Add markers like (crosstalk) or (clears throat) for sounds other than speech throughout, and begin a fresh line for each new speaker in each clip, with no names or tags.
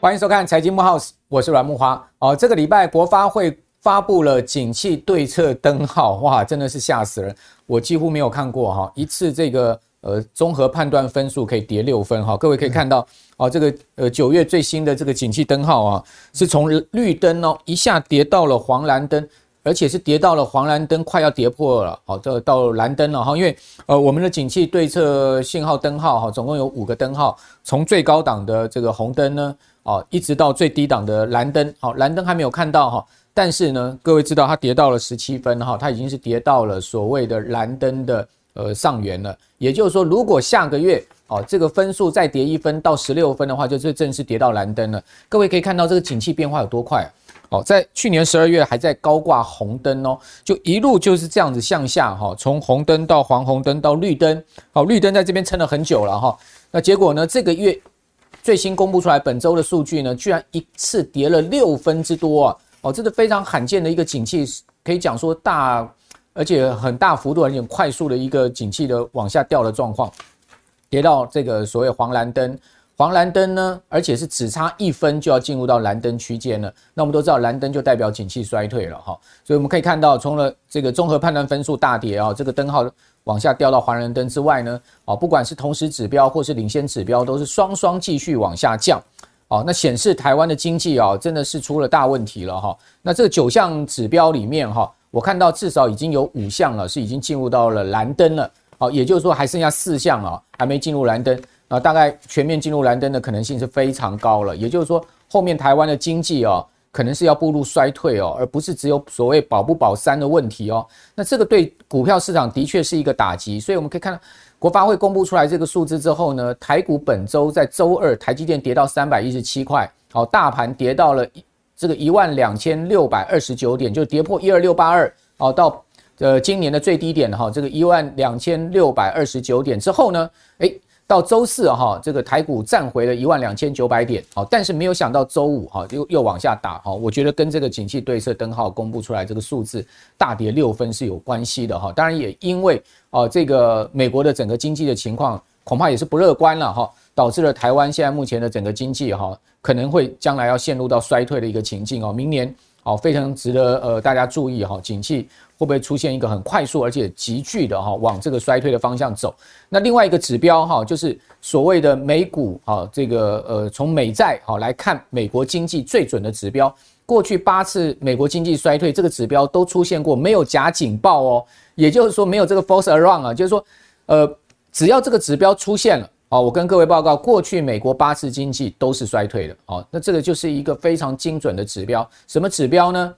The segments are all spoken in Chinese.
欢迎收看财经慕 House，我是阮慕驊。哦，这个礼拜国发会发布了景气对策灯号，哇，真的是吓死人！我几乎没有看过哈，一次这个呃综合判断分数可以跌六分哈。各位可以看到，哦，这个呃九月最新的这个景气灯号啊，是从绿灯哦一下跌到了黄蓝灯。而且是跌到了黄蓝灯，快要跌破了，好，这到蓝灯了哈。因为呃，我们的景气对策信号灯号哈，总共有五个灯号，从最高档的这个红灯呢，哦，一直到最低档的蓝灯，好，蓝灯还没有看到哈。但是呢，各位知道它跌到了十七分哈，它已经是跌到了所谓的蓝灯的呃上缘了。也就是说，如果下个月哦这个分数再跌一分到十六分的话，就这正式跌到蓝灯了。各位可以看到这个景气变化有多快。哦，在去年十二月还在高挂红灯哦，就一路就是这样子向下哈，从红灯到黄红灯到绿灯，好，绿灯在这边撑了很久了哈。那结果呢，这个月最新公布出来本周的数据呢，居然一次跌了六分之多啊！哦，这是非常罕见的一个景气，可以讲说大，而且很大幅度而且快速的一个景气的往下掉的状况，跌到这个所谓黄蓝灯。黄蓝灯呢，而且是只差一分就要进入到蓝灯区间了。那我们都知道，蓝灯就代表景气衰退了哈。所以我们可以看到，除了这个综合判断分数大跌啊，这个灯号往下掉到黄蓝灯之外呢，啊，不管是同时指标或是领先指标，都是双双继续往下降。哦，那显示台湾的经济啊，真的是出了大问题了哈。那这九项指标里面哈，我看到至少已经有五项了，是已经进入到了蓝灯了。好，也就是说还剩下四项啊，还没进入蓝灯。啊，大概全面进入蓝灯的可能性是非常高了，也就是说，后面台湾的经济哦，可能是要步入衰退哦，而不是只有所谓保不保三的问题哦。那这个对股票市场的确是一个打击，所以我们可以看到，国发会公布出来这个数字之后呢，台股本周在周二，台积电跌到三百一十七块，好，大盘跌到了这个一万两千六百二十九点，就跌破一二六八二，哦，到呃今年的最低点哈，这个一万两千六百二十九点之后呢，诶。到周四哈，这个台股站回了一万两千九百点，好，但是没有想到周五哈又又往下打哈，我觉得跟这个景气对策灯号公布出来这个数字大跌六分是有关系的哈，当然也因为啊这个美国的整个经济的情况恐怕也是不乐观了哈，导致了台湾现在目前的整个经济哈可能会将来要陷入到衰退的一个情境哦，明年。好，非常值得呃大家注意哈，景气会不会出现一个很快速而且急剧的哈往这个衰退的方向走？那另外一个指标哈，就是所谓的美股哈，这个呃从美债好来看美国经济最准的指标，过去八次美国经济衰退这个指标都出现过没有假警报哦，也就是说没有这个 false alarm 啊，就是说呃只要这个指标出现了。好，我跟各位报告，过去美国八次经济都是衰退的。好，那这个就是一个非常精准的指标。什么指标呢？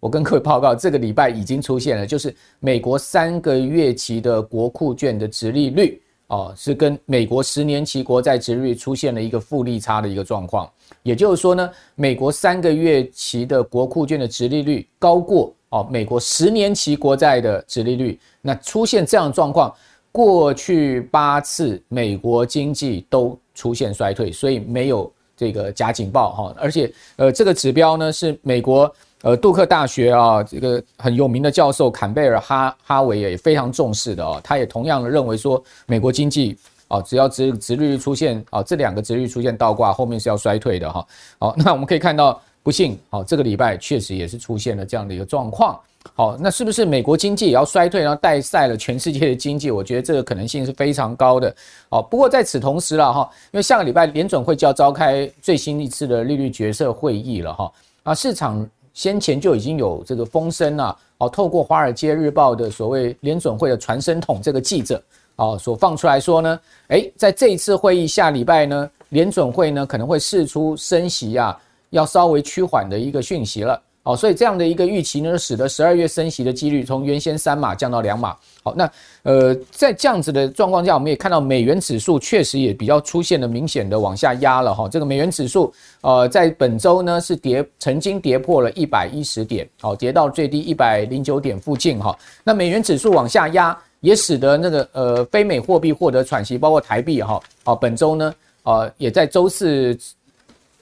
我跟各位报告，这个礼拜已经出现了，就是美国三个月期的国库券的殖利率，哦，是跟美国十年期国债殖利率出现了一个负利差的一个状况。也就是说呢，美国三个月期的国库券的殖利率高过哦美国十年期国债的殖利率，那出现这样的状况。过去八次美国经济都出现衰退，所以没有这个假警报哈。而且呃，这个指标呢是美国呃杜克大学啊这个很有名的教授坎贝尔哈哈维也非常重视的哦。他也同样的认为说，美国经济啊只要值值率出现啊这两个值率出现倒挂，后面是要衰退的哈。好，那我们可以看到，不幸好这个礼拜确实也是出现了这样的一个状况。好，那是不是美国经济也要衰退，然后带赛了全世界的经济？我觉得这个可能性是非常高的。好，不过在此同时了哈，因为下个礼拜联准会就要召开最新一次的利率决策会议了哈。啊，市场先前就已经有这个风声啊，哦，透过《华尔街日报》的所谓联准会的传声筒这个记者哦所放出来说呢，诶，在这一次会议下礼拜呢，联准会呢可能会释出升息啊要稍微趋缓的一个讯息了。哦，所以这样的一个预期呢，使得十二月升息的几率从原先三码降到两码。好，那呃，在这样子的状况下，我们也看到美元指数确实也比较出现了明显的往下压了哈。这个美元指数呃，在本周呢是跌，曾经跌破了一百一十点，好，跌到最低一百零九点附近哈。那美元指数往下压，也使得那个呃非美货币获得喘息，包括台币哈。好，本周呢，呃，也在周四。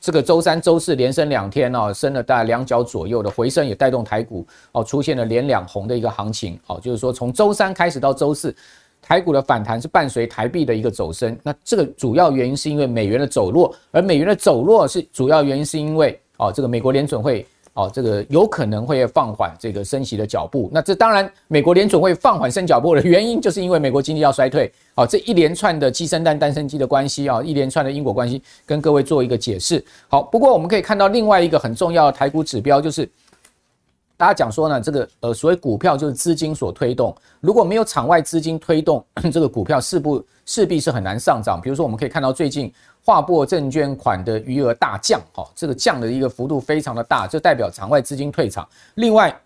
这个周三、周四连升两天哦，升了大概两角左右的回升，也带动台股哦出现了连两红的一个行情哦，就是说从周三开始到周四，台股的反弹是伴随台币的一个走升，那这个主要原因是因为美元的走弱，而美元的走弱是主要原因是因为哦这个美国联准会。哦，这个有可能会放缓这个升息的脚步。那这当然，美国联准会放缓升脚步的原因，就是因为美国经济要衰退。好，这一连串的鸡生蛋，蛋生鸡的关系啊，一连串的因果关系，跟各位做一个解释。好，不过我们可以看到另外一个很重要的台股指标，就是大家讲说呢，这个呃所谓股票就是资金所推动，如果没有场外资金推动，(clears throat) 这个股票势不势必是很难上涨。比如说，我们可以看到最近。划拨证券款的余额大降，哈，这个降的一个幅度非常的大，就代表场外资金退场。另外，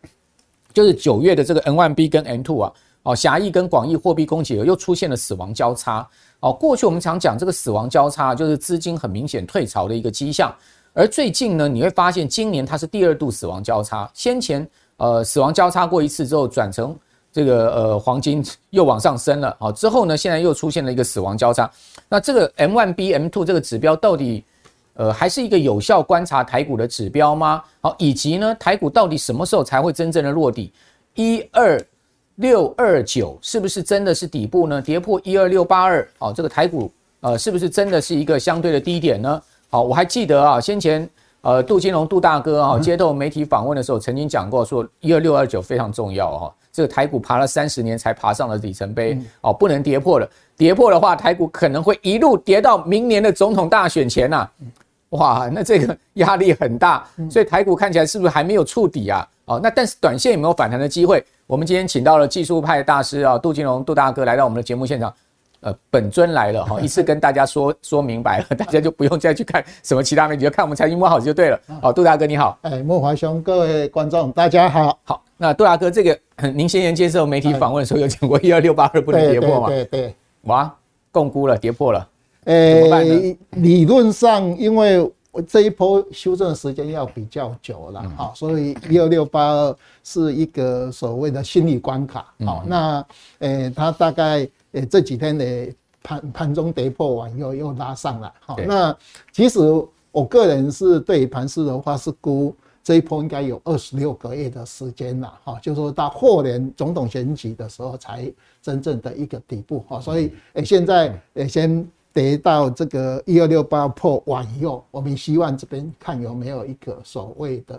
就是九月的这个 N1B 跟 M2 啊，哦，狭义跟广义货币供给额又出现了死亡交叉。哦，过去我们常讲这个死亡交叉，就是资金很明显退潮的一个迹象。而最近呢，你会发现今年它是第二度死亡交叉，先前呃死亡交叉过一次之后转成。这个呃黄金又往上升了，好之后呢，现在又出现了一个死亡交叉。那这个 M1B M2 这个指标到底呃还是一个有效观察台股的指标吗？好，以及呢台股到底什么时候才会真正的落底？一二六二九是不是真的是底部呢？跌破一二六八二，好，这个台股呃是不是真的是一个相对的低点呢？好，我还记得啊，先前呃杜金龙杜大哥啊接受媒体访问的时候曾经讲过，说一二六二九非常重要哈。这个台股爬了三十年才爬上了里程碑哦，不能跌破了。跌破的话，台股可能会一路跌到明年的总统大选前呐。哇，那这个压力很大，所以台股看起来是不是还没有触底啊？哦，那但是短线有没有反弹的机会？我们今天请到了技术派大师啊，杜金龙杜大哥来到我们的节目现场，呃，本尊来了哈，(laughs) 一次跟大家说 (laughs) 说明白了，(laughs) 大家就不用再去看什么其他媒体，就看我们财经慕 House 就对了。好，杜大哥你好，
哎，慕驊兄，各位观众大家好，
好。那杜大哥，这个您先前接受媒体访问的时候有讲过一二六八二不能跌破吗？
对对对，
哇，共估了，跌破了，
诶？理论上，因为这一波修正的时间要比较久了，好，所以一二六八二是一个所谓的心理关卡，好，那诶，它大概诶这几天的盘盘中跌破完又又拉上来，好，那其实我个人是对盘势的话是估。这一波应该有二十六个月的时间了，哈，就是说到后年总统选举的时候才真正的一个底部，哈，所以诶，现在诶先跌到这个一二六八破完以后，我们希望这边看有没有一个所谓的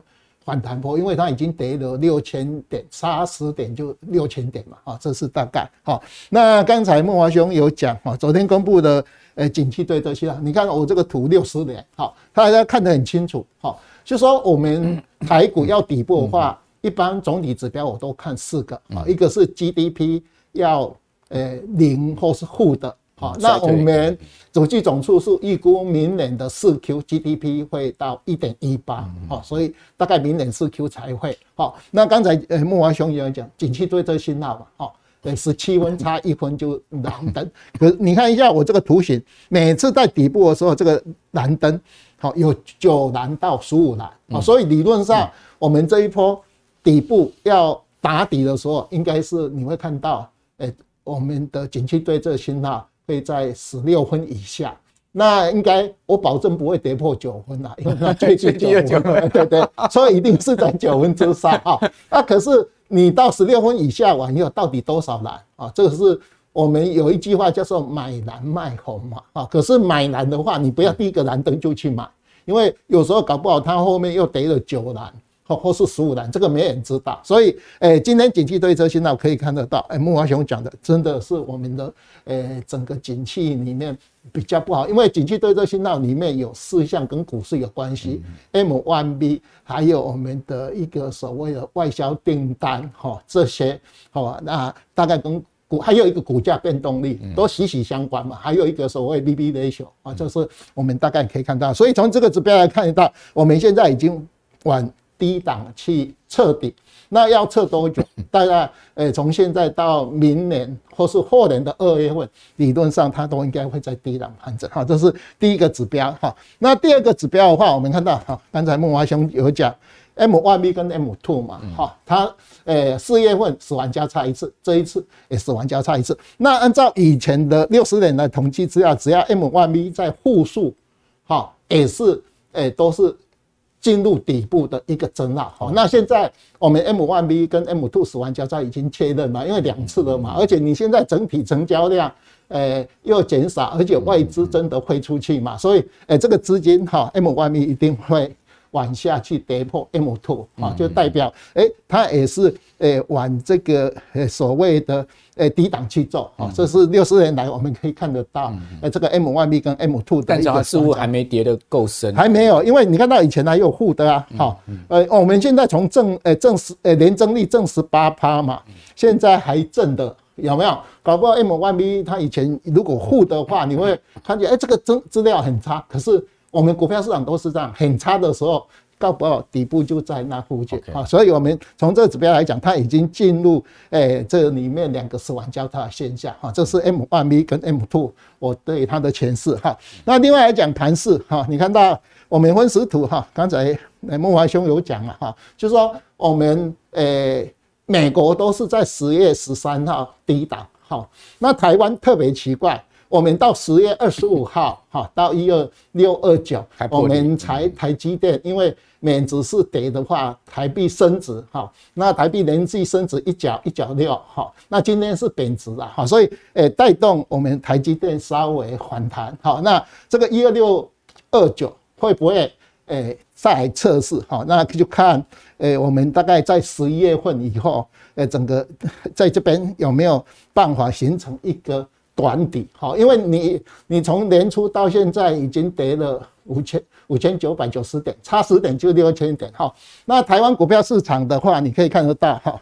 反弹波，因为它已经跌了六千点，差十点就六千点嘛，啊，这是大概，哈。那刚才慕驊兄有讲，哈，昨天公布的呃景气对策信号，你看我这个图六十年，好，大家看得很清楚，哈。就说我们台股要底部的话，一般总体指标我都看四个啊，一个是 GDP 要呃零或是负的，好，那我们主计总处是预估明年的四 Q GDP 会到一点一八，好，所以大概明年四 Q 才会好。那刚才呃木华兄也有讲，景气对策信号嘛，好，对，十七分差一分就蓝灯，可是你看一下我这个图形，每次在底部的时候，这个蓝灯。好，有九蓝到十五蓝啊，所以理论上我们这一波底部要打底的时候，应该是你会看到，诶，我们的景气对策信号会在十六分以下，那应该我保证不会跌破九分啦，因为它最近 (laughs) 九分，对对，所以一定是在九分之上啊。那可是你到十六分以下完以后，到底多少蓝啊？这个是。我们有一句话叫做买蓝卖红嘛，啊，可是买蓝的话，你不要第一个蓝灯就去买，因为有时候搞不好它后面又跌了九蓝或或是十五蓝，这个没人知道。所以，诶，今天景气对策信号可以看得到，诶，慕驊兄讲的真的是我们的，诶，整个景气里面比较不好，因为景气对策信号里面有四项跟股市有关系，M1B，还有我们的一个所谓的外销订单，哈，这些，好，那大概跟。股还有一个股价变动力都息息相关嘛，还有一个所谓 BB ratio 啊，就是我们大概可以看到，所以从这个指标来看得到，我们现在已经往低档去测底，那要测多久？大概诶，从现在到明年或是后年的二月份，理论上它都应该会在低档盘整哈，这是第一个指标哈。那第二个指标的话，我们看到哈，刚才慕驊兄有讲。M one B 跟 M two 嘛，哈，它诶四月份死亡交叉一次，这一次也死亡交叉一次。那按照以前的六十年的统计资料，只要 M one B 在负数，哈，也是诶都是进入底部的一个征兆。好，那现在我们 M one B 跟 M2 死亡交叉已经确认了，因为两次了嘛，而且你现在整体成交量。呃，又减少，而且外资真的会出去嘛，所以，呃，这个资金哈，M one B 一定会往下去跌破 M two 啊，就代表，哎，它也是，呃，往这个呃所谓的呃低档去做啊，这是六十年来我们可以看得到，呃，这个 M1B 跟 M two 的，
但是它似乎还没跌得够深，
还没有，因为你看到以前还有负的啊，好，呃，我们现在从正，呃正十，呃年增率正十八趴嘛，现在还正的。有没有？搞不好 M1B 它以前如果负的话，你会看见哎，这个资资料很差。可是我们股票市场都是这样，很差的时候，搞不好底部就在那附近啊。所以我们从这个指标来讲，它已经进入哎这里面两个死亡交叉的现象哈。这是 M1B 跟 M2 我对它的诠释哈。那另外来讲盘势哈，你看到我们分时图哈，刚才孟华兄有讲了哈，就是说我们诶。美国都是在十月十三号低档，好，那台湾特别奇怪，我们到十月二十五号，哈，到一二六二九，我们才台积电，因为美指是跌的话，台币升值，哈，那台币连续升值一角一角六，哈，那今天是贬值了，哈，所以诶带动我们台积电稍微反弹，好，那这个一二六二九会不会？诶，再来测试哈，那就看诶，我们大概在十一月份以后，诶，整个 (laughs) 在这边有没有办法形成一个短底？哈，因为你你从年初到现在已经跌了五千五千九百九十点，差十点就六千点哈。那台湾股票市场的话，你可以看得到哈，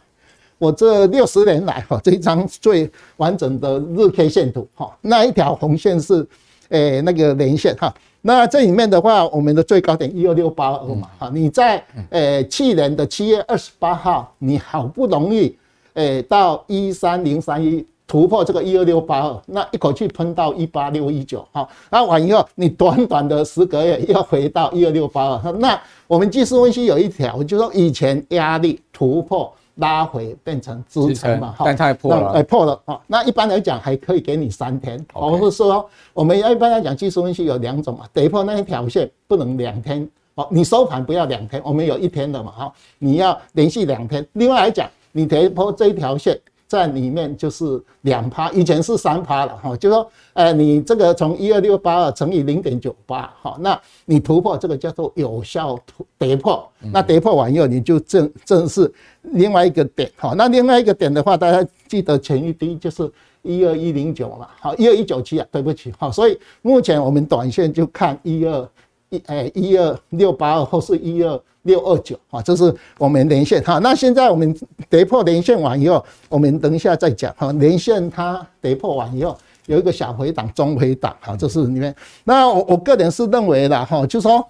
我这六十年来哈，这张最完整的日 K 线图哈，那一条红线是诶那个连线哈。那这里面的话，我们的最高点一二六八二嘛，哈，你在诶去年的七月二十八号，你好不容易，诶到一三零三一突破这个一二六八二，那一口气喷到一八六一九，好，那完以后你短短的十个月又回到一二六八二，那我们技术分析有一条，就是说以前压力突破。拉回变成支撑嘛，哈
但它也破了，
哎破了啊。那一般来讲还可以给你三天，我是说我们一般来讲技术分析有两种嘛，跌破那一条线不能两天哦，你收盘不要两天，我们有一天的嘛哈，你要连续两天。另外来讲，你跌破这一条线。在里面就是两趴，以前是三趴了哈，就说，呃，你这个从一二六八二乘以零点九八，好，那你突破这个叫做有效突跌破，那跌破完以后你就正正是另外一个点，哈，那另外一个点的话，大家记得前一低就是一二一零九嘛，好，一二一九七啊，对不起，好，所以目前我们短线就看一二一，哎，一二六八二或是一二。六二九啊，这是我们连线哈。那现在我们跌破连线完以后，我们等一下再讲哈。连线它跌破完以后，有一个小回档、中回档哈，这是里面。那我我个人是认为的哈，就说，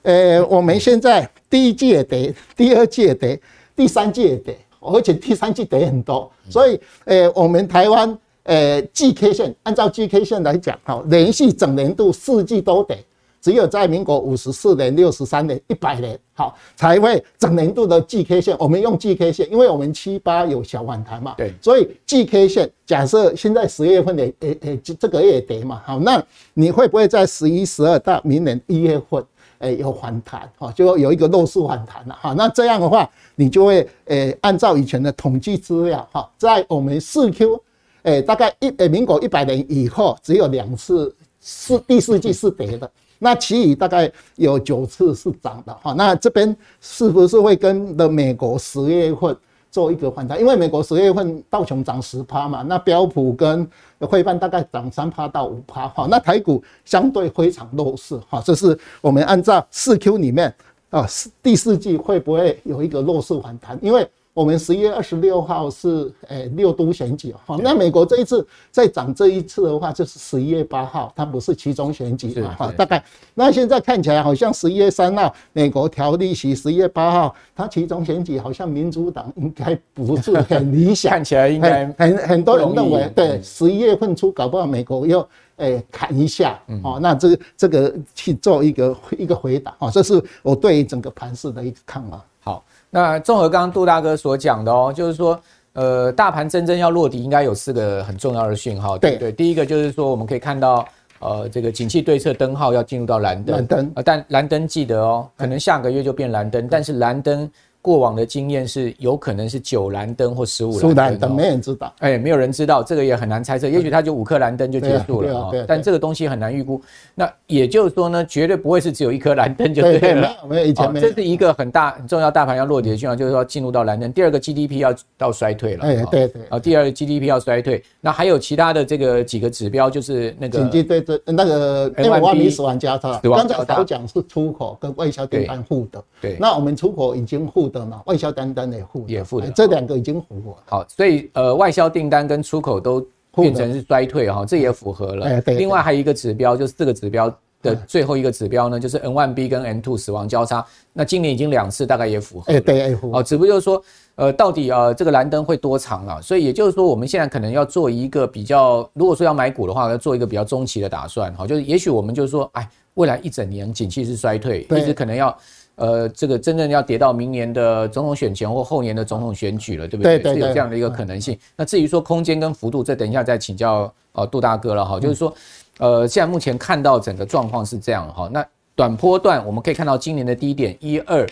呃，我们现在第一季也跌，第二季也跌，第三季也跌，而且第三季跌很多，所以呃，我们台湾呃季 K 线按照季 K 线来讲哈，连续整年度四季都跌。只有在民国五十四年、六十三年、一百年，好才会整年度的季 K 线。我们用季 K 线，因为我们七八有小反弹嘛，对，所以季 K 线假设现在十月份的，诶诶，这个月跌嘛，好，那你会不会在十一、十二到明年一月份，诶有反弹？哈，就有一个弱势反弹了，哈，那这样的话，你就会诶按照以前的统计资料，哈，在我们四 Q，诶大概一诶民国一百年以后，只有两次是第四季是跌的。那其余大概有九次是涨的哈，那这边是不是会跟的美国十月份做一个反弹？因为美国十月份道琼涨十趴嘛，那标普跟费半大概涨三趴到五趴哈，那台股相对非常弱势哈，这是我们按照四 Q 里面啊，第四季会不会有一个弱势反弹？因为我们十一月二十六号是诶六都选举哈，那美国这一次再涨这一次的话，就是十一月八号，它不是其中选举嘛哈，大概那现在看起来好像十一月三号美国调利息，十一月八号它其中选举好像民主党应该不是很理想，(laughs)
看起来应该
很很多人认为对，十一月份初搞不好美国又诶砍一下哦，那这个这个去做一个一个回答啊，这是我对整个盘势的一个看法。
好。那综合刚刚杜大哥所讲的哦，就是说，呃，大盘真正要落底，应该有四个很重要的讯号，对不对？第一个就是说，我们可以看到，呃这个景气对策灯号要进入到蓝灯，蓝灯啊，但蓝灯记得哦，可能下个月就变蓝灯，但是蓝灯。过往的经验是有可能是九蓝灯或十五蓝灯，
灯，没人知道。
哎，没有人知道，这个也很难猜测。也许它就五颗蓝灯就结束了啊。但这个东西很难预估。那也就是说呢，绝对不会是只有一颗蓝灯就对了。对，没有，没有以前没有。这是一个很大很重要大盘要落底的讯号，就是说进入到蓝灯。第二个 GDP 要到衰退了。哎，对对。啊，第二个 GDP 要衰退。那还有其他的这个几个指标，就是那个经济对对那个
M1B 死亡交叉。刚才我讲是出口跟外销订单互的。对。那我们出口已经负的嘛，外销单。单也负也负的，这两个已经符合。
好，所以呃，外销订单跟出口都变成是衰退哈，这也符合了。另外还有一个指标，就是这个指标的最后一个指标呢，就是 N1B 跟 N2 死亡交叉。那今年已经两次，大概也符合。哎，对，符合。哦，只不过就是说，呃，到底呃这个蓝灯会多长啊？所以也就是说，我们现在可能要做一个比较，如果说要买股的话，要做一个比较中期的打算。好，就是也许我们就是说，哎，未来一整年景气是衰退，一直可能要。呃，这个真正要跌到明年的总统选前或后年的总统选举了，对不对？对对对，是有这样的一个可能性。那至于说空间跟幅度，这等一下再请教呃杜大哥了哈。就是说，呃，现在目前看到整个状况是这样哈。那短波段我们可以看到今年的低点一二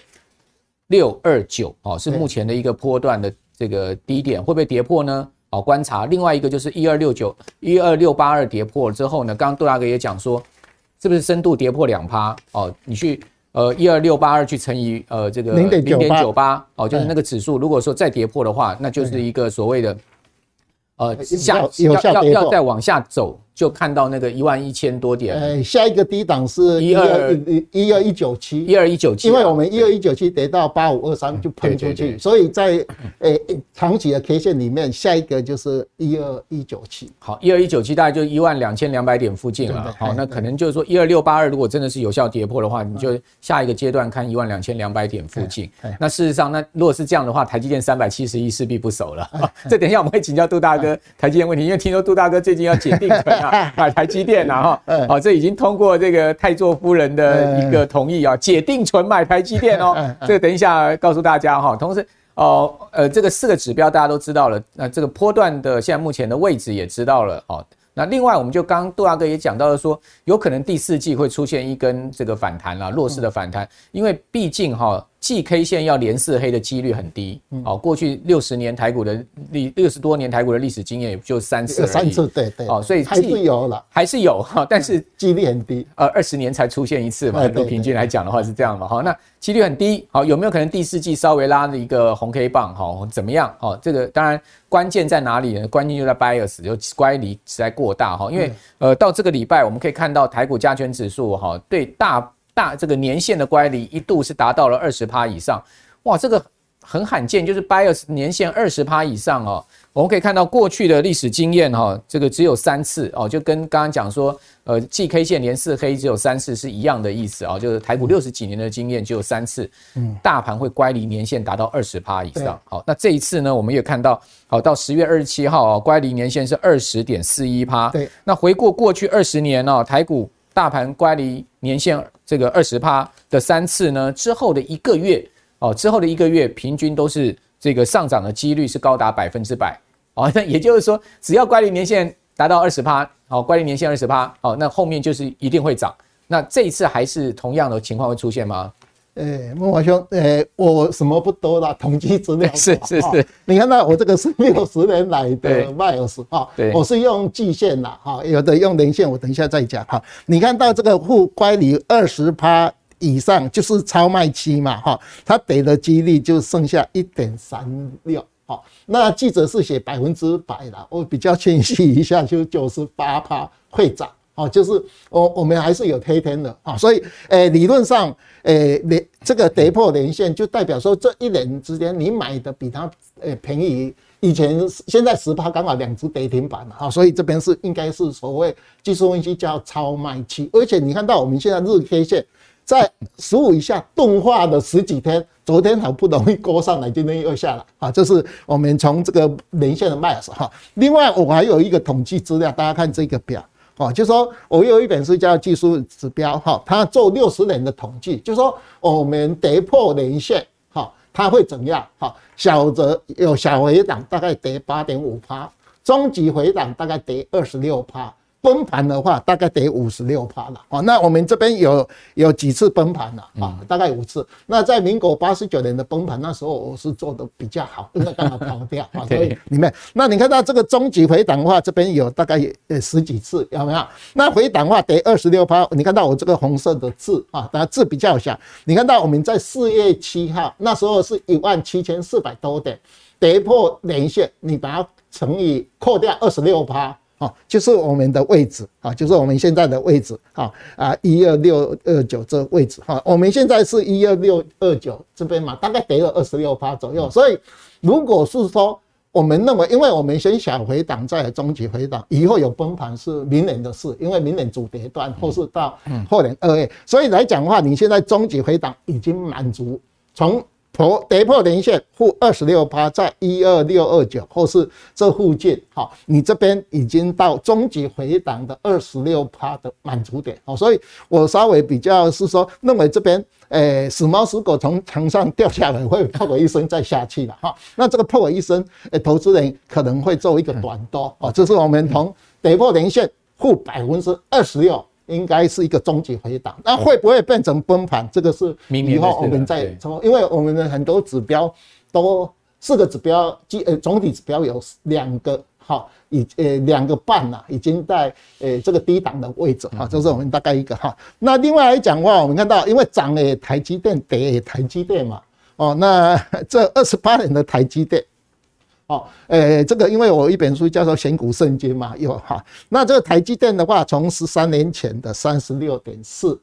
六二九哦，是目前的一个波段的这个低点，会不会跌破呢？好，观察。另外一个就是一二六九一二六八二跌破了之后呢，刚刚杜大哥也讲说，是不是深度跌破两趴？哦，你去。呃，一二六八二去乘以呃这个零点九八。哦，就是那个指数，如果说再跌破的话，那就是一个所谓的呃下要要要再往下走。就看到那个一万一千多点，
哎，下一个低档是一二一二一九七，
一二一九七，
因为我们一二一九七跌到八五二三就喷出去，所以在呃长期的 K 线里面，下一个就是一二一九七。
好，一二一九七大概就一万两千两百点附近了。好，那可能就是说一二六八二如果真的是有效跌破的话，你就下一个阶段看一万两千两百点附近。那事实上，那如果是这样的话，台积电三百七十亿势必不守了。(laughs) 这等一下我们会请教杜大哥台积电问题，因为听说杜大哥最近要解定存啊。(laughs) 买台积电啊，哈，好，这已经通过这个太座夫人的一个同意啊，解定存买台积电哦。这个等一下告诉大家哈。同时，哦，呃，这个四个指标大家都知道了，那这个波段的现在目前的位置也知道了哦。那另外，我们就刚刚杜大哥也讲到了，说有可能第四季会出现一根这个反弹啦，弱势的反弹，因为毕竟哈。季 K 线要连四黑的几率很低，哦，过去六十年台股的历六十多年台股的历史经验也就三次，
三次对对，
哦，所以
还是有了，
还是有哈，但是
几率很低，
呃，二十年才出现一次嘛，都平均来讲的话是这样嘛，好，那几率很低，好，有没有可能第四季稍微拉了一个红 K 棒，好，怎么样？好，这个当然关键在哪里呢？关键就在 bias，就乖离实在过大哈，因为呃，到这个礼拜我们可以看到台股加权指数哈，对大大这个年限的乖离一度是达到了二十趴以上。哇，这个很罕见，就是 bias 年限二十趴以上哦。我们可以看到过去的历史经验哈，这个只有三次哦，就跟刚刚讲说，呃，，GK 线连四黑只有三次是一样的意思啊，就是台股六十几年的经验只有三次，嗯，大盘会乖离年限达到二十趴以上。好，那这一次呢，我们也看到，好，到十月二十七号啊，乖离年限是二十点四一趴。对，那回顾过去二十年呢，台股大盘乖离年限这个二十趴的三次呢，之后的一个月。哦，之后的一个月平均都是这个上涨的几率是高达百分之百哦，(laughs) 那也就是说，只要乖离年限达到二十趴，哦，乖离年限二十趴，哦，那后面就是一定会涨。那这一次还是同样的情况会出现吗？
诶，孟华兄，诶，我什么不多啦，统计资料 (laughs)
是是是，
你看到我这个是六十年来的 bias 哈，我是用季线啦，哈，有的用年线，我等一下再讲哈。你看到这个沪乖离二十趴。以上就是超卖期嘛，哈，它跌的几率就剩下一点三六，好，那记者是写百分之百啦，我比较谦虚一下，就九十八趴会涨，哦，就是我我们还是有黑天的啊，所以，诶，理论上，诶，连这个跌破连线，就代表说这一年之间你买的比它诶便宜，以前现在十趴刚好两只跌停板了，哈，所以这边是应该是所谓技术分析叫超卖期，而且你看到我们现在日 K 线。在十五以下钝化的十几天，昨天好不容易勾上来，今天又下来啊！这是我们从这个连线的 MAS 哈。另外，我还有一个统计资料，大家看这个表哦，就说我有一本书叫技术指标哈，它做六十年的统计，就说我们跌破连线哈，它会怎样哈？小则有小回档，大概跌八点五趴；中级回档大概跌二十六趴；崩盘的话，大概得五十六趴了啊。那我们这边有有几次崩盘了啊？大概五次。那在民国八十九年的崩盘，那时候我是做的比较好，因为刚好跑掉 (laughs) 啊。所以里面，那你看到这个终极回档的话，这边有大概呃十几次，有没有？那回档的话得二十六趴。你看到我这个红色的字啊，当然字比较小。你看到我们在四月七号那时候是一万七千四百多点，跌破连线，你把它乘以扣掉二十六趴。哦，就是我们的位置啊，就是我们现在的位置啊啊，一二六二九这个位置哈，我们现在是一二六二九这边嘛，大概跌了二十六趴左右。所以，如果是说我们认为，因为我们先小回档再终极回档，以后有崩盘是明年的事，因为明年主跌段或是到后年二月，所以来讲的话，你现在终极回档已经满足从。破跌破连线负二十六趴，在一二六二九或是这附近，好，你这边已经到终极回档的二十六趴的满足点，好，所以我稍微比较是说，认为这边，诶，死猫死狗从墙上掉下来会破个一声再下去了，哈，那这个破个一声，诶，投资人可能会做一个短多，哦，这是我们从跌破连线负百分之二十六。应该是一个终极回档，那会不会变成崩盘？这个是以后我们再说，因为我们的很多指标都四个指标，基呃总体指标有两个哈，已呃两个半呐，已经在呃这个低档的位置哈，这是我们大概一个哈。那另外来讲的话，我们看到因为涨诶台积电跌也台积电嘛，哦，那 (laughs) 这二十八年的台积电。哦，诶，这个因为我一本书叫做《选股圣经》嘛，有哈。那这个台积电的话，从十三年前的三十六点四，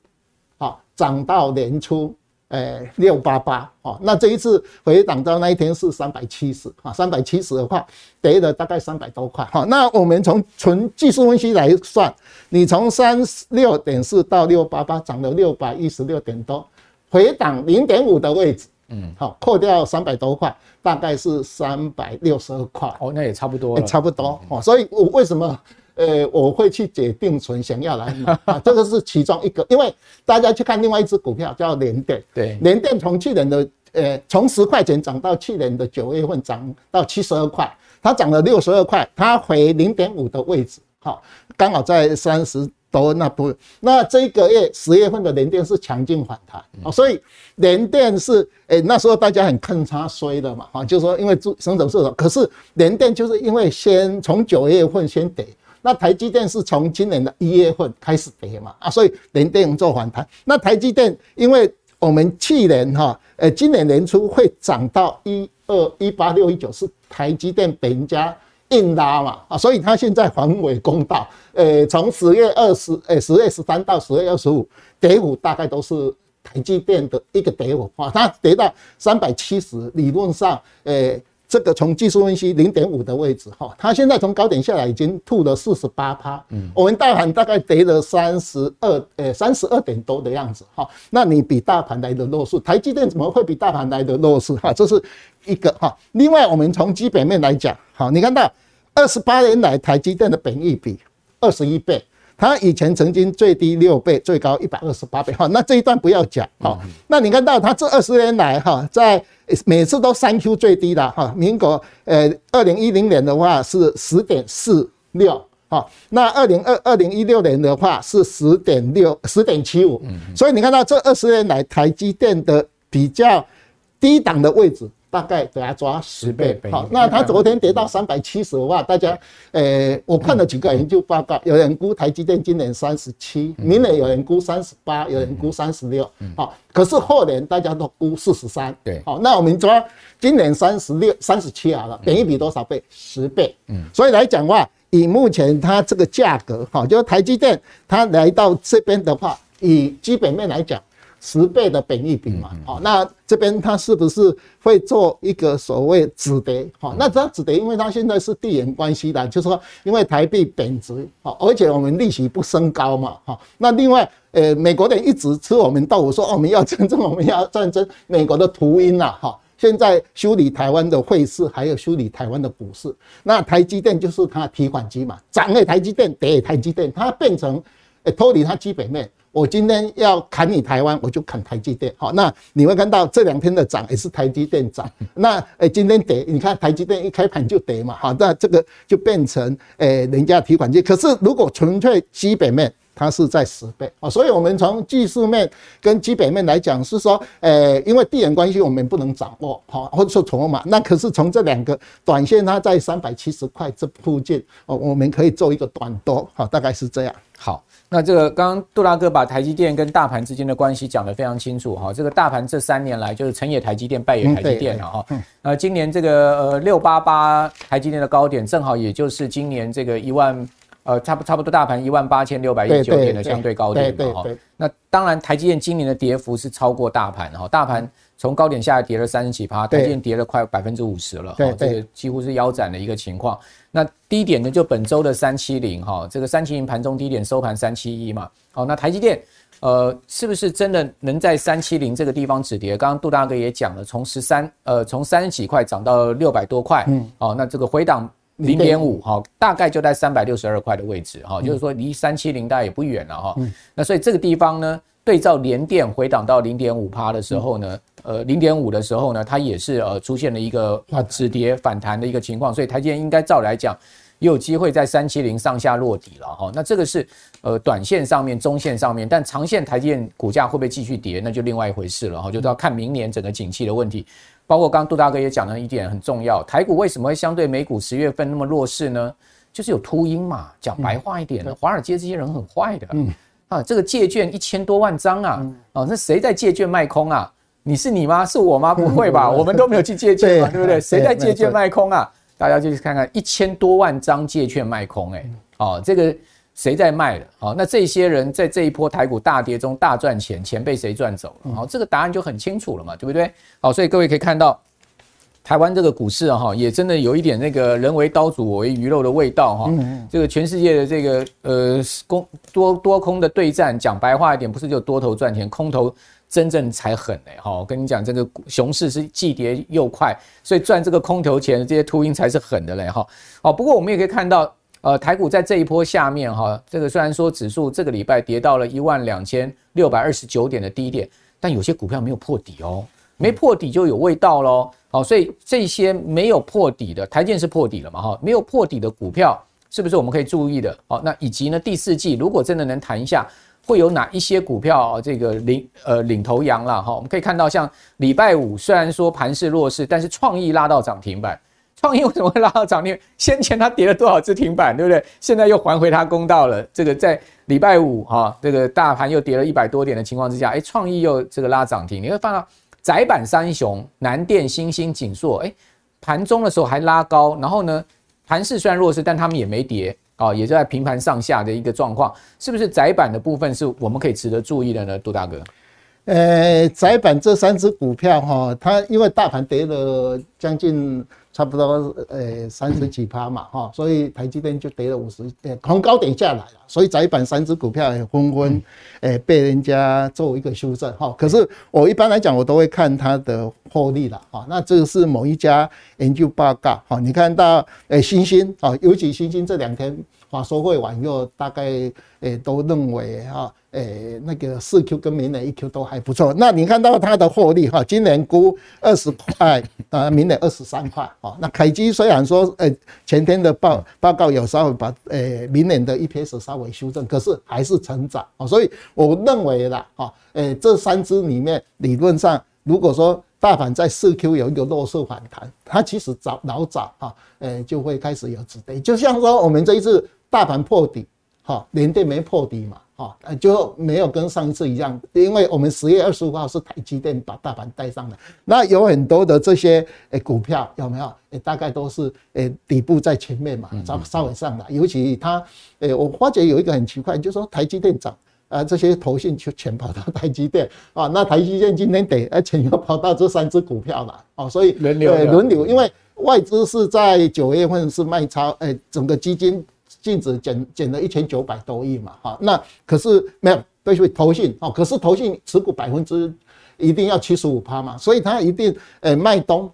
好涨到年初，诶六八八，哦，那这一次回档到那一天是三百七十，啊，三百七十的话跌了大概三百多块，好，那我们从纯技术分析来算，你从三十六点四到六八八，涨了六百一十六点多，回档零点五的位置。嗯，好，扣掉三百多块，大概是三百六十二块。哦，
那也差不多，
差不多哦。所以，我为什么呃我会去解定存，想要来买 (laughs) 啊？这个是其中一个。因为大家去看另外一只股票叫联电，对，联电从去年的呃从十块钱涨到去年的九月份涨到七十二块，它涨了六十二块，它回零点五的位置，好，刚好在三十。都那不，那这一个月十月份的联电是强劲反弹啊，所以联电是诶、欸、那时候大家很看它衰的嘛啊，就是说因为生产市场，可是联电就是因为先从九月份先跌，那台积电是从今年的一月份开始跌嘛啊，所以联电做反弹。那台积电因为我们去年哈呃今年年初会涨到一二一八六一九是台积电本人家。硬拉嘛啊，所以他现在还尾公道，呃，从十月二十，呃，十月十三到十月二十五，跌幅大概都是台积电的一个跌幅啊，它跌到三百七十，理论上，呃，这个从技术分析零点五的位置哈，它现在从高点下来已经吐了四十八趴，嗯，我们大盘大概跌了三十二，呃，三十二点多的样子哈，那你比大盘来的弱势，台积电怎么会比大盘来的弱势哈？这是。一个哈，另外我们从基本面来讲，好，你看到二十八年来台积电的本益比二十一倍，它以前曾经最低六倍，最高一百二十八倍，哈，那这一段不要讲，哈，那你看到它这二十年来哈，在每次都三 Q 最低的哈，民国呃二零一零年的话是十点四六，好，那二零二二零一六年的话是十点六十点七五，所以你看到这二十年来台积电的比较低档的位置。大概给它抓十倍，好，那他昨天跌到三百七十的话，大家，呃，我看了几个研究报告，有人估台积电今年三十七，明年有人估三十八，有人估三十六，好，可是后年大家都估四十三，对，好，那我们抓今年三十六、三十七好了，本益比多少倍？十倍，嗯，所以来讲的话，以目前它这个价格，哈，就是台积电它来到这边的话，以基本面来讲。十倍的本益比嘛，好，那这边它是不是会做一个所谓止跌？好，那它止跌，因为它现在是地缘关系的，就是说，因为台币贬值，好，而且我们利息不升高嘛，哈，那另外，呃，美国人一直吃我们豆腐，说我们要战争，我们要战争，美国的图鹰呐，哈，现在修理台湾的汇市，还有修理台湾的股市，那台积电就是它提款机嘛，涨的台积电，跌的台积电，它变成。诶脱离它基本面。我今天要砍你台湾，我就砍台积电。好，那你会看到这两天的涨也是台积电涨。(laughs) 那诶，今天跌，你看台积电一开盘就跌嘛。好，那这个就变成诶人家提款机。可是如果纯粹基本面，它是在十倍啊。所以我们从技术面跟基本面来讲，是说诶，因为地缘关系我们不能掌握，好，或者说筹码。那可是从这两个短线，它在三百七十块这附近哦，我们可以做一个短多，好，大概是这样。
好。那这个刚刚杜大哥把台积电跟大盘之间的关系讲得非常清楚哈，这个大盘这三年来就是成也台积电，败也台积电了哈。呃，今年这个呃六八八台积电的高点正好也就是今年这个一万呃差不差不多大盘一万八千六百一十九点的相对高点哈。那当然台积电今年的跌幅是超过大盘哈，大盘。从高点下来跌了三十几趴，台积电跌了快百分之五十了，哈，这个几乎是腰斩的一个情况。那低点呢，就本周的三七零，哈，这个三七零盘中低点收盘三七一嘛，好，那台积电，呃，是不是真的能在三七零这个地方止跌？刚刚杜大哥也讲了，从十三，呃，从三十几块涨到六百多块，嗯，哦，那这个回档零点五，哈，大概就在三百六十二块的位置，哈，就是说离三七零大概也不远了，哈，那所以这个地方呢，对照联电回档到零点五趴的时候呢。呃，零点五的时候呢，它也是呃出现了一个止跌反弹的一个情况，所以台积电应该照来讲也有机会在三七零上下落底了哈。那这个是呃短线上面、中线上面，但长线台积电股价会不会继续跌，那就另外一回事了哈，就要看明年整个景气的问题。包括刚杜大哥也讲了一点很重要，台股为什么会相对美股十月份那么弱势呢？就是有秃鹰嘛，讲白话一点的，华尔街这些人很坏的，嗯啊，这个借券一千多万张啊，哦，那谁在借券卖空啊？你是你吗？是我吗？(laughs) 不会吧，我们都没有去借券嘛，对不对？谁在借券卖空啊？大家就去看看一千多万张借券卖空，哎，哦，这个谁在卖的？哦，那这些人在这一波台股大跌中大赚钱，钱被谁赚走了？好，这个答案就很清楚了嘛，对不对？好，所以各位可以看到，台湾这个股市哈，也真的有一点那个人为刀俎我为鱼肉的味道哈。这个全世界的这个呃空多多空的对战，讲白话一点，不是就多头赚钱，空头。真正才狠哎哈！我跟你讲，这个熊市是既跌又快，所以赚这个空头钱的这些秃鹰才是狠的嘞哈！好，不过我们也可以看到，呃，台股在这一波下面哈，这个虽然说指数这个礼拜跌到了一万两千六百二十九点的低点，但有些股票没有破底哦，没破底就有味道喽。好，所以这些没有破底的，台建是破底了嘛哈？没有破底的股票是不是我们可以注意的？好，那以及呢，第四季如果真的能谈一下。会有哪一些股票这个领呃领头羊了哈？我们可以看到，像礼拜五虽然说盘势弱势，但是创意拉到涨停板。创意为什么会拉到涨停？先前它跌了多少只停板，对不对？现在又还回它公道了。这个在礼拜五哈，这个大盘又跌了一百多点的情况之下，哎，创意又这个拉涨停。你会发现窄板三雄南电、欣兴、景硕，哎，盘中的时候还拉高，然后呢，盘势虽然弱势，但他们也没跌。哦，也就在平盘上下的一个状况，是不是窄板的部分是我们可以值得注意的呢？杜大哥，
呃，窄板这三只股票哈，它因为大盘跌了将近。差不多呃三十几趴嘛哈，所以台积电就跌了五十，呃从高点下来了，所以窄板三只股票也纷纷诶被人家做一个修正哈。可是我一般来讲，我都会看它的获利了哈。那这个是某一家研究报告哈，你看到诶星星啊，尤其星星这两天法说会完又大概诶都认为哈。诶、欸，那个四 Q 跟明年一 Q 都还不错。那你看到它的获利哈，今年估二十块，啊，明年二十三块。啊，那凯基虽然说，呃，前天的报报告有稍微把，诶，明年的 EPS 稍微修正，可是还是成长。啊，所以我认为啦，哈，诶，这三只里面，理论上，如果说大盘在四 Q 有一个弱势反弹，它其实早老早哈，诶，就会开始有止跌。就像说我们这一次大盘破底，哈，联电没破底嘛。啊，就没有跟上一次一样，因为我们十月二十五号是台积电把大盘带上来，那有很多的这些诶股票有没有？诶，大概都是诶底部在前面嘛，稍稍微上来，尤其它诶，我发觉有一个很奇怪，就是说台积电涨，啊，这些投信就全跑到台积电啊，那台积电今天得，而且又跑到这三只股票了，哦，所以轮流轮流，因为外资是在九月份是卖超，诶，整个基金。净值减减了一千九百多亿嘛，哈，那可是没有对不对？投信哦，可是投信持股百分之一定要七十五趴嘛，所以它一定呃卖东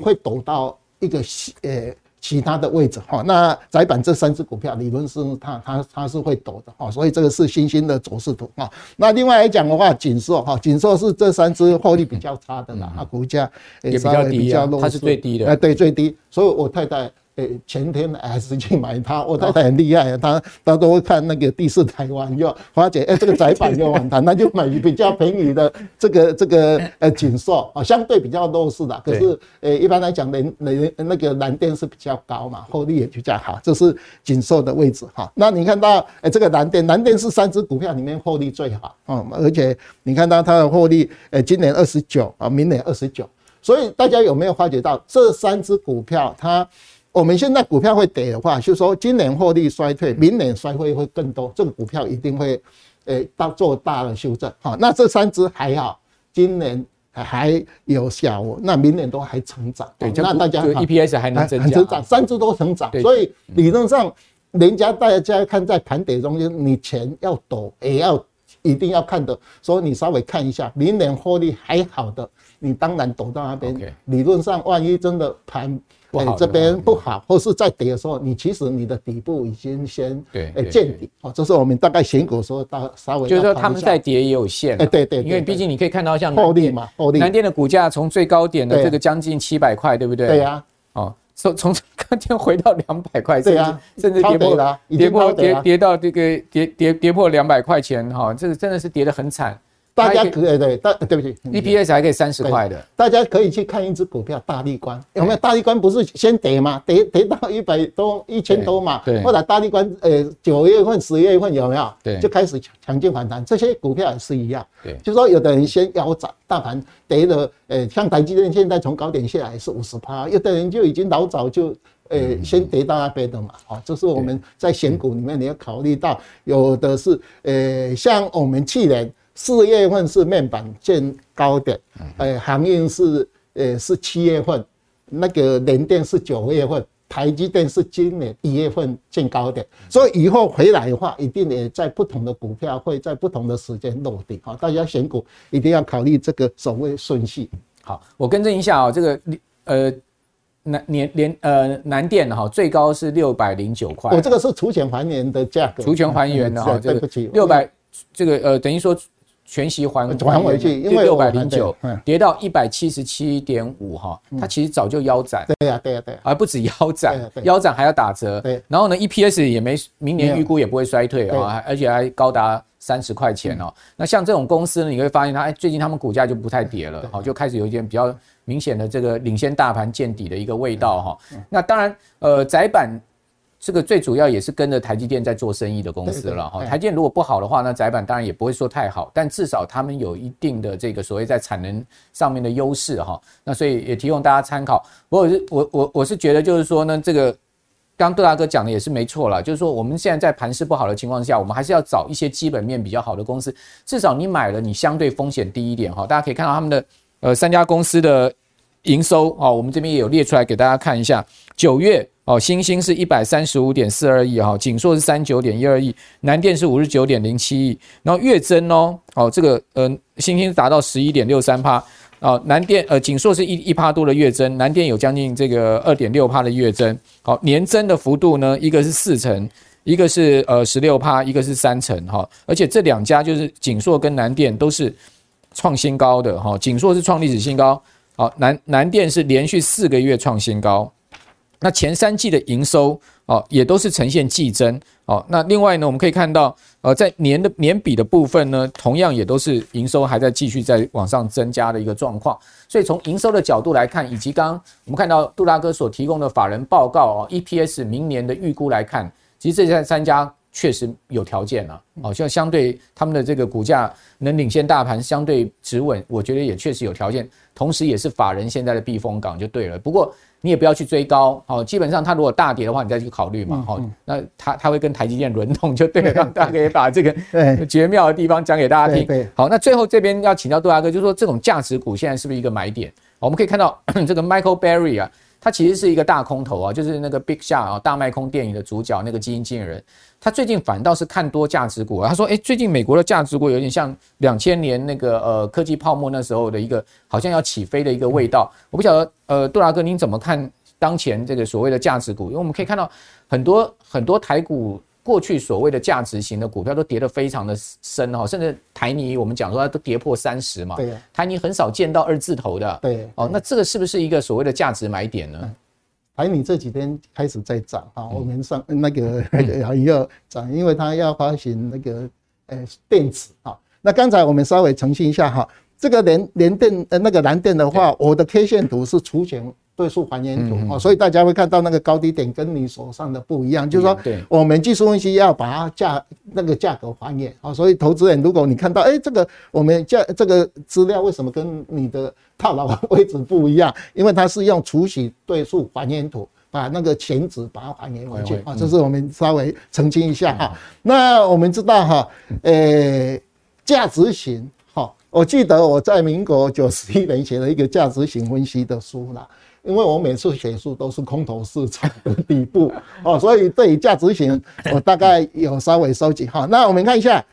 会抖到一个呃其他的位置哈，那窄板这三只股票理论是它它它是会抖的哈，所以这个是新兴的走势图哈。那另外来讲的话，锦硕哈，景硕是这三只获利比较差的啦，它股价
也比较低啊，它是最低的，
哎对最低，所以我太太。诶，前天还是去买它，我太太很厉害，她她都会看那个第四台湾，就发觉诶，这个窄板又反弹，那就买比较便宜的这个 (laughs) 这个呃锦硕啊，相对比较弱势的。可是诶，一般来讲，人人那个蓝电是比较高嘛，获利也比较好，这是锦硕的位置哈。那你看到诶，这个蓝电，蓝电是三只股票里面获利最好啊，而且你看到它的获利，诶，今年二十九啊，明年二十九，所以大家有没有发觉到这三只股票它？我们现在股票会跌的话，就是说今年获利衰退，明年衰退会更多，这个股票一定会，诶，到做大的修正。好，那这三只还好，今年还有小，那明年都还成长。
对，那大家 EPS 还能增长，
三只都成长。所以理论上，人家大家看在盘跌中间，你钱要躲，也要一定要看的。所以你稍微看一下，明年获利还好的，你当然躲到那边。理论上，万一真的盘。哎，这边不好，或是在跌的时候，你其实你的底部已经先对哎见底。哦，这是我们大概选股的时候大稍微
就是说他们在跌也有限。哎，
对对，
因为毕竟你可以看到像
获利嘛，获利。
南电的股价从最高点的这个将近七百块，对不对？
对呀，
哦，从从刚天回到两百块，
对呀，
甚至跌破跌破跌跌到这个跌跌跌破两百块钱哈，这个真的是跌得很惨。
大家可以对，大对不起
，EPS 还可以三十块的，
大家可以去看一只股票，大力光。有没有？大力光不是先跌吗？跌跌到一百多、一千多嘛，对，后来大力光呃九月份、十月份有没有？对，就开始强劲反弹，这些股票也是一样，对，就说有的人先腰斩，大盘跌了，呃，像台积电现在从高点下来是五十趴，有的人就已经老早就呃先跌到那边的嘛，好，这是我们在选股里面你要考虑到，有的是呃像我们去年。四月份是面板见高点，呃，航运是呃是七月份，那个联电是九月份，台积电是今年一月份见高点，所以以后回来的话，一定也在不同的股票会在不同的时间落地。好，大家选股一定要考虑这个所谓顺序。
好，我更正一下啊，这个呃南年联呃南电哈最高是六百零九块，
我这个是除权还原的价格，
除权还原的哈，对不起，六百这个呃等于说。全息还
还回去，因为
六百零九跌到一百七十七点五哈，它其实早就腰斩。
对呀，对呀，对，
而不止腰斩，腰斩还要打折。对，然后呢，EPS 也没明年预估也不会衰退啊，而且还高达三十块钱哦。那像这种公司呢，你会发现它最近他们股价就不太跌了，好，就开始有一点比较明显的这个领先大盘见底的一个味道哈。那当然，呃，窄板。这个最主要也是跟着台积电在做生意的公司了哈。台积电如果不好的话，那窄板当然也不会说太好，但至少他们有一定的这个所谓在产能上面的优势哈。那所以也提供大家参考。我是我我我是觉得就是说呢，这个刚刚杜大哥讲的也是没错啦，就是说我们现在在盘势不好的情况下，我们还是要找一些基本面比较好的公司，至少你买了你相对风险低一点哈。大家可以看到他们的呃三家公司的营收啊，我们这边也有列出来给大家看一下，九月。哦，星星是一百三十五点四二亿哈，景硕是三九点一二亿，南电是五十九点零七亿，然后月增哦，哦这个呃星星达到十一点六三帕，哦南电呃景硕是一一帕多的月增，南电有将近这个二点六帕的月增，好年增的幅度呢，一个是四成，一个是呃十六帕，一个是三成哈，而且这两家就是景硕跟南电都是创新高的哈，景硕是创历史新高，好南南电是连续四个月创新高。那前三季的营收哦，也都是呈现季增哦。那另外呢，我们可以看到，呃，在年的年比的部分呢，同样也都是营收还在继续在往上增加的一个状况。所以从营收的角度来看，以及刚刚我们看到杜大哥所提供的法人报告哦，EPS 明年的预估来看，其实这三家确实有条件了哦，像相对他们的这个股价能领先大盘，相对止稳，我觉得也确实有条件，同时也是法人现在的避风港就对了。不过。你也不要去追高，好，基本上它如果大跌的话，你再去考虑嘛，好，那它它会跟台积电轮动就对了，让大家可以把这个绝妙的地方讲给大家听。好，那最后这边要请教杜大哥，就是说这种价值股现在是不是一个买点？我们可以看到 (clears throat) 这个 Michael Berry 啊。他其实是一个大空头啊，就是那个 Big Short 啊，大卖空电影的主角那个基金经理人，他最近反倒是看多价值股啊。他说，诶，最近美国的价值股有点像两千年那个呃科技泡沫那时候的一个好像要起飞的一个味道。我不晓得，呃，杜大哥您怎么看？当前这个所谓的价值股，因为我们可以看到很多很多台股过去所谓的价值型的股票都跌得非常的深哈，甚至台泥我们讲说它都跌破三十嘛，
对，
台泥很少见到二字头的，
对，
哦，那这个是不是一个所谓的价值买点呢？
台米这几天开始在涨哈，我们上那个 (laughs) 要要涨，因为它要发行那个呃电子哈。那刚才我们稍微澄清一下哈。这个联联电呃那个蓝电的话，我的 K 线图是除权对数还原图哦，所以大家会看到那个高低点跟你手上的不一样，就是说，我们技术分析要把它价那个价格还原啊，所以投资人如果你看到哎这个我们价这个资料为什么跟你的套牢位置不一样？因为它是用除息对数还原图把那个前值把它还原回去啊，这是我们稍微澄清一下哈。那我们知道哈，呃价值型哈。我记得我在民国九十一年写了一个价值型分析的书啦，因为我每次写书都是空头市场的底部 (laughs) 哦，所以对于价值型我大概有稍微收集哈。那我们看一下，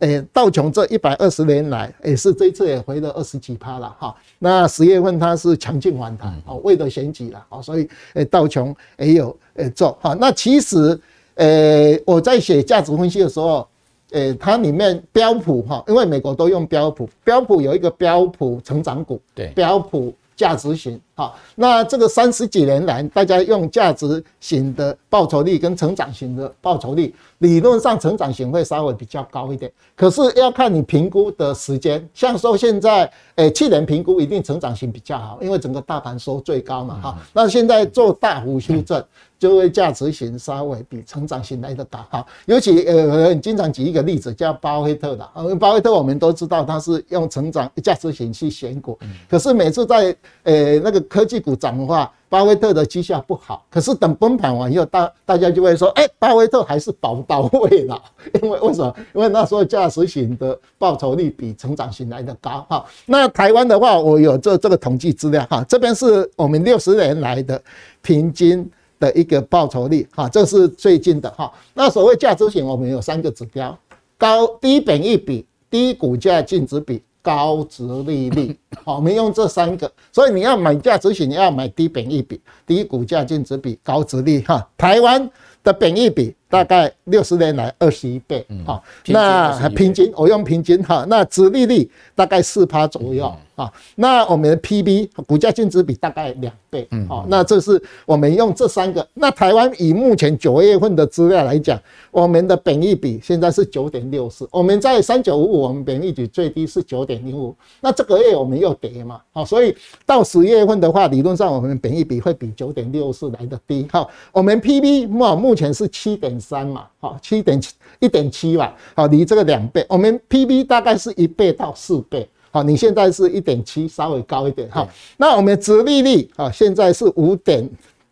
诶，道琼这一百二十年来也是这一次也回了二十几趴了哈。那十月份它是强劲反弹哦，为了选举了哦，所以诶道琼也有诶做哈。那其实诶我在写价值分析的时候。诶，它里面标普哈，因为美国都用标普，标普有一个标普成长股，对，标普价值型好。那这个三十几年来，大家用价值型的报酬率跟成长型的报酬率，理论上成长型会稍微比较高一点，可是要看你评估的时间。像说现在，诶，去年评估一定成长型比较好，因为整个大盘收最高嘛哈。那现在做大幅修正。就会价值型稍微比成长型来的大哈，尤其呃，经常举一个例子叫巴菲特的，呃，巴菲特我们都知道他是用成长价值型去选股，可是每次在呃那个科技股涨的话，巴菲特的绩效不好，可是等崩盘完以后，大大家就会说，哎，巴菲特还是保不到位了，(laughs) 因为为什么？因为那时候价值型的报酬率比成长型来的高哈。那台湾的话，我有这这个统计资料哈，这边是我们六十年来的平均。的一个报酬率，哈，这是最近的哈。那所谓价值型，我们有三个指标：高低本一比、低股价净值比、高值利率。好，我们用这三个。所以你要买价值型，你要买低本一比、低股价净值比、高值利。哈。台湾的本一比大概六十年来二十一倍，哈，那平均我用平均哈，那殖利率大概四趴左右。啊，那我们的 PB 股价净值比大概两倍，好，那这是我们用这三个。那台湾以目前九月份的资料来讲，我们的本益比现在是九点六四，我们在三九五五，我们本益比最低是九点零五。那这个月我们又跌嘛，好，所以到十月份的话，理论上我们本益比会比九点六四来的低。好，我们 PB 目目前是七点三嘛，好，七点七一点七嘛，好，离这个两倍，我们 PB 大概是一倍到四倍。好，你现在是一点七，稍微高一点哈。那我们殖利率啊，现在是五点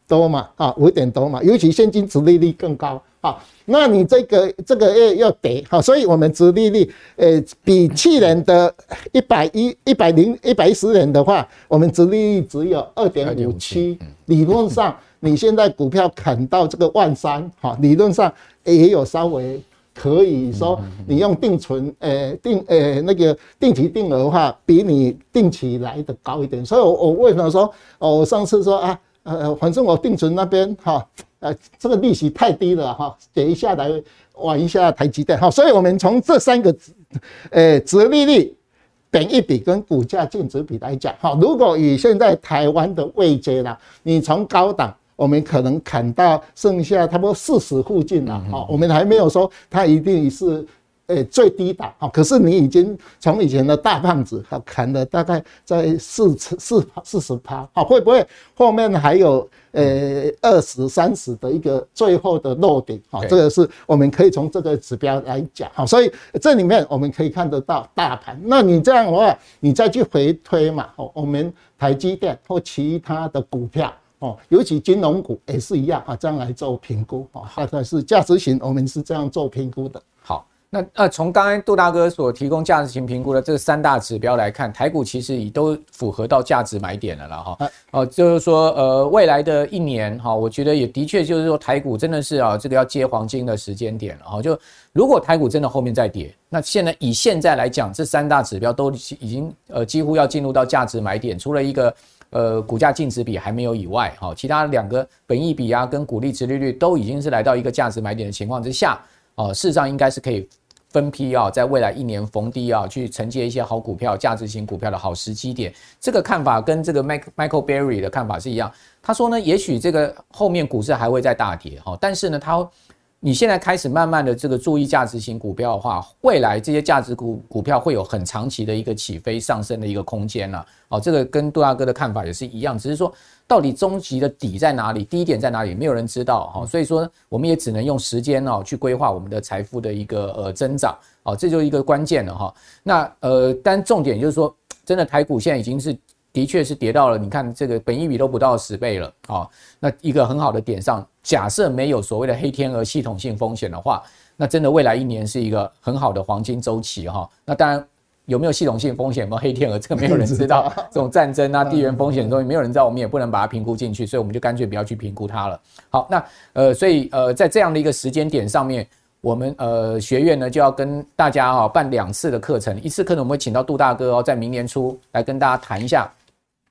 多嘛，啊，五点多嘛，尤其现金殖利率更高。好，那你这个这个月要跌，好，所以我们殖利率，呃，比去年的一百一、一百零、一百一十年的话，我们殖利率只有二点五七。理论上，你现在股票砍到这个万三，哈，理论上也有稍微。可以说，你用定存，呃，定，呃，那个定期定额的话，比你定期来的高一点。所以，我我为什么说，哦我上次说啊，呃，反正我定存那边哈，呃，这个利息太低了哈，等一下来玩一下台积电哈。所以我们从这三个，呃，折利率、本一比跟股价净值比来讲，哈，如果以现在台湾的位阶啦，你从高档。我们可能砍到剩下差不多四十附近了，哈，我们还没有说它一定是呃最低档，哈，可是你已经从以前的大胖子，哈，砍了大概在四四四十趴，哈，会不会后面还有呃二十三十的一个最后的落点，啊，这个是我们可以从这个指标来讲，哈，所以这里面我们可以看得到大盘，那你这样的话，你再去回推嘛，哦，我们台积电或其他的股票。哦，尤其金融股也是一样啊，这样来做评估啊，大概是价值型，我们是这样做评估的。
好，那呃，从刚才杜大哥所提供价值型评估的这三大指标来看，台股其实已都符合到价值买点了了哈。哦，就是说呃，未来的一年哈，我觉得也的确就是说台股真的是啊，这个要接黄金的时间点了哈。就如果台股真的后面再跌，那现在以现在来讲，这三大指标都已经呃几乎要进入到价值买点，除了一个。呃股价净值比还没有以外，哈，其他两个本益比啊跟股利值利率都已经是来到一个价值买点的情况之下，哦，事实上应该是可以分批啊，在未来一年逢低啊去承接一些好股票、价值型股票的好时机点。这个看法跟这个 Michael Berry 的看法是一样。他说呢，也许这个后面股市还会再大跌，哈，但是呢，他。你现在开始慢慢的这个注意价值型股票的话，未来这些价值股股票会有很长期的一个起飞上升的一个空间了。哦，这个跟杜大哥的看法也是一样，只是说到底终极的底在哪里，低点在哪里，没有人知道哈。所以说我们也只能用时间哦去规划我们的财富的一个呃增长。哦，这就是一个关键了哈。那呃，但重点就是说，真的台股现在已经是。的确是跌到了，你看这个本益比都不到十倍了啊。那一个很好的点上，假设没有所谓的黑天鹅系统性风险的话，那真的未来一年是一个很好的黄金周期哈。那当然有没有系统性风险，有没有黑天鹅，这个没有人知道。(laughs) 这种战争啊、地缘风险的东西，没有人知道，我们也不能把它评估进去，所以我们就干脆不要去评估它了。好，那呃，所以呃，在这样的一个时间点上面，我们呃学院呢就要跟大家哈办两次的课程，一次课程我们会请到杜大哥哦，在明年初来跟大家谈一下。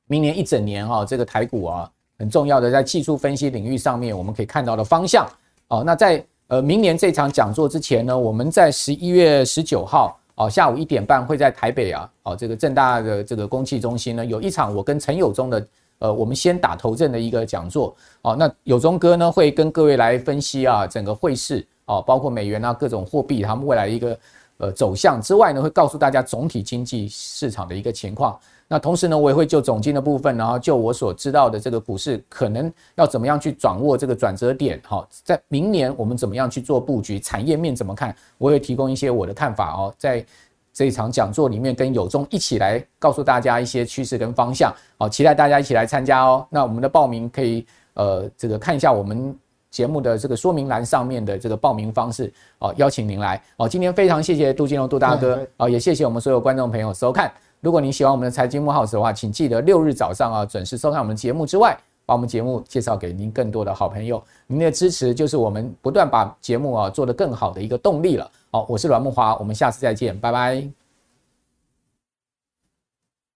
明年一整年哈，这个台股啊很重要的在技术分析领域上面，我们可以看到的方向哦。那在呃明年这场讲座之前呢，我们在十一月十九号哦下午一点半会在台北啊哦这个正大的这个公器中心呢有一场我跟陈友忠的呃我们先打头阵的一个讲座哦。那友忠哥呢会跟各位来分析啊整个汇市哦，包括美元啊各种货币他们未来一个呃走向之外呢，会告诉大家总体经济市场的一个情况。那同时呢，我也会就总经的部分，然后就我所知道的这个股市可能要怎么样去掌握这个转折点，哈，在明年我们怎么样去做布局，产业面怎么看，我也提供一些我的看法哦，在这一场讲座里面跟友忠一起来告诉大家一些趋势跟方向，好，期待大家一起来参加哦。那我们的报名可以呃这个看一下我们节目的这个说明栏上面的这个报名方式哦，邀请您来哦。今天非常谢谢杜金龙杜大哥哦，也谢谢我们所有观众朋友收看。如果您喜欢我们的财经木 house 的话，请记得六日早上啊准时收看我们节目之外，把我们节目介绍给您更多的好朋友。您的支持就是我们不断把节目啊做得更好的一个动力了。好，我是阮木华，我们下次再见，拜拜。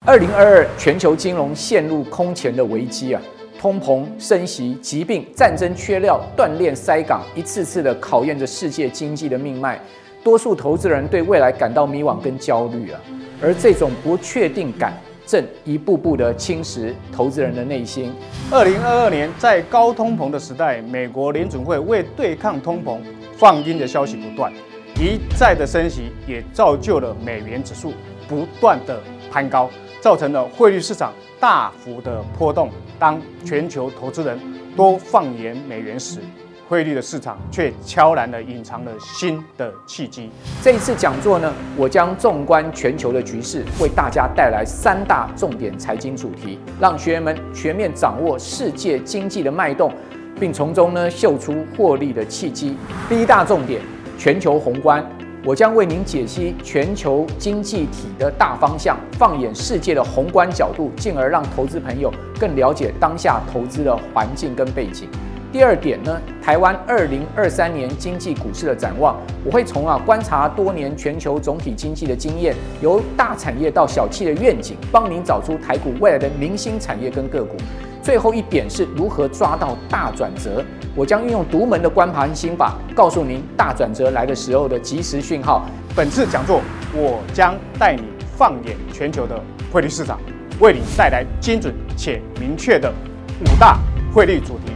二零二二全球金融陷入空前的危机啊，通膨、升息、疾病、战争、缺料、断链、塞港，一次次的考验着世界经济的命脉。多数投资人对未来感到迷惘跟焦虑啊。而这种不确定感正一步步的侵蚀投资人的内心。
二零二二年，在高通膨的时代，美国联准会为对抗通膨放鹰的消息不断，一再的升息也造就了美元指数不断的攀高，造成了汇率市场大幅的波动。当全球投资人都放眼美元时，汇率的市场却悄然地隐藏了新的契机。
这一次讲座呢，我将纵观全球的局势，为大家带来三大重点财经主题，让学员们全面掌握世界经济的脉动，并从中呢嗅出获利的契机。第一大重点，全球宏观，我将为您解析全球经济体的大方向，放眼世界的宏观角度，进而让投资朋友更了解当下投资的环境跟背景。第二点呢，台湾二零二三年经济股市的展望，我会从啊观察多年全球总体经济的经验，由大产业到小企的愿景，帮您找出台股未来的明星产业跟个股。最后一点是如何抓到大转折，我将运用独门的观盘心法，告诉您大转折来的时候的即时讯号。
本次讲座，我将带你放眼全球的汇率市场，为你带来精准且明确的五大汇率主题。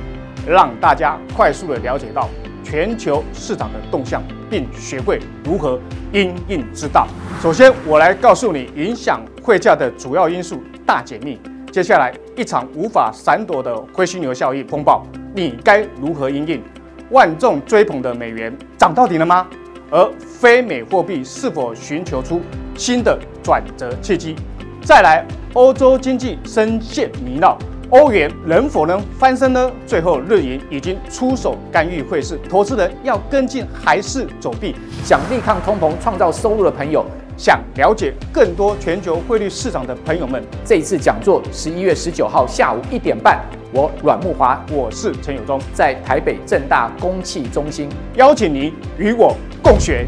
让大家快速的了解到全球市场的动向，并学会如何因应之道。首先，我来告诉你影响汇价的主要因素大解密。接下来，一场无法闪躲的灰犀牛效应风暴，你该如何应应？万众追捧的美元涨到底了吗？而非美货币是否寻求出新的转折契机？再来，欧洲经济深陷泥淖。欧元能否能翻身呢？最后，日银已经出手干预汇市，投资人要跟进还是走避？
想力抗通膨、创造收入的朋友，
想了解更多全球汇率市场的朋友们，
这一次讲座十一月十九号下午一点半，我阮木华，
我是陈友忠，
在台北正大公汽中心，
邀请您与我共学。